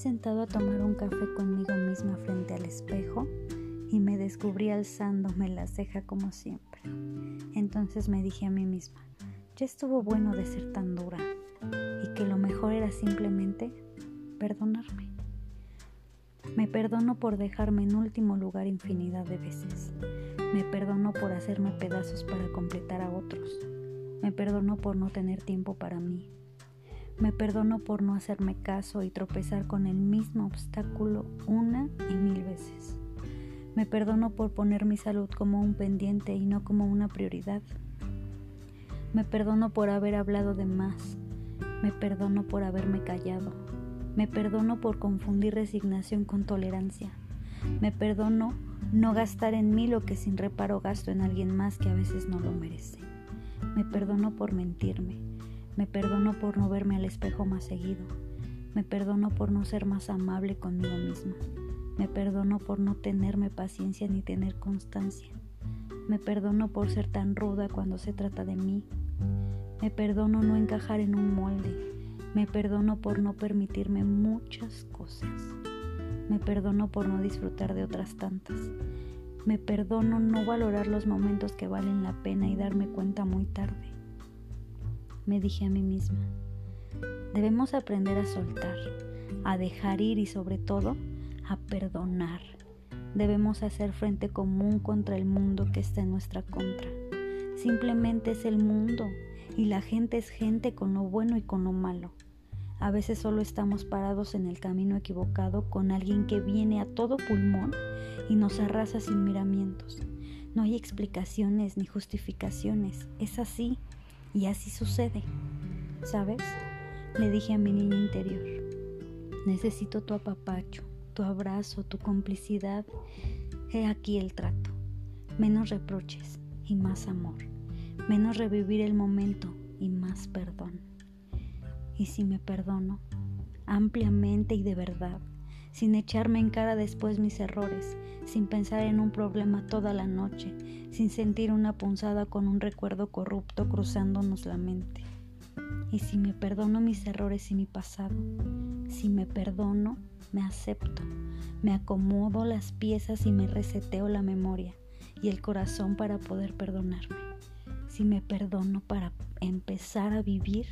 sentado a tomar un café conmigo misma frente al espejo y me descubrí alzándome la ceja como siempre. Entonces me dije a mí misma, ya estuvo bueno de ser tan dura y que lo mejor era simplemente perdonarme. Me perdono por dejarme en último lugar infinidad de veces. Me perdono por hacerme pedazos para completar a otros. Me perdono por no tener tiempo para mí. Me perdono por no hacerme caso y tropezar con el mismo obstáculo una y mil veces. Me perdono por poner mi salud como un pendiente y no como una prioridad. Me perdono por haber hablado de más. Me perdono por haberme callado. Me perdono por confundir resignación con tolerancia. Me perdono no gastar en mí lo que sin reparo gasto en alguien más que a veces no lo merece. Me perdono por mentirme. Me perdono por no verme al espejo más seguido. Me perdono por no ser más amable conmigo misma. Me perdono por no tenerme paciencia ni tener constancia. Me perdono por ser tan ruda cuando se trata de mí. Me perdono no encajar en un molde. Me perdono por no permitirme muchas cosas. Me perdono por no disfrutar de otras tantas. Me perdono no valorar los momentos que valen la pena y darme cuenta muy tarde. Me dije a mí misma, debemos aprender a soltar, a dejar ir y sobre todo a perdonar. Debemos hacer frente común contra el mundo que está en nuestra contra. Simplemente es el mundo y la gente es gente con lo bueno y con lo malo. A veces solo estamos parados en el camino equivocado con alguien que viene a todo pulmón y nos arrasa sin miramientos. No hay explicaciones ni justificaciones, es así y así sucede. ¿Sabes? Le dije a mi niño interior, necesito tu apapacho, tu abrazo, tu complicidad. He aquí el trato. Menos reproches y más amor. Menos revivir el momento y más perdón y si me perdono ampliamente y de verdad, sin echarme en cara después mis errores, sin pensar en un problema toda la noche, sin sentir una punzada con un recuerdo corrupto cruzándonos la mente. Y si me perdono mis errores y mi pasado, si me perdono, me acepto, me acomodo las piezas y me reseteo la memoria y el corazón para poder perdonarme. Si me perdono para empezar a vivir,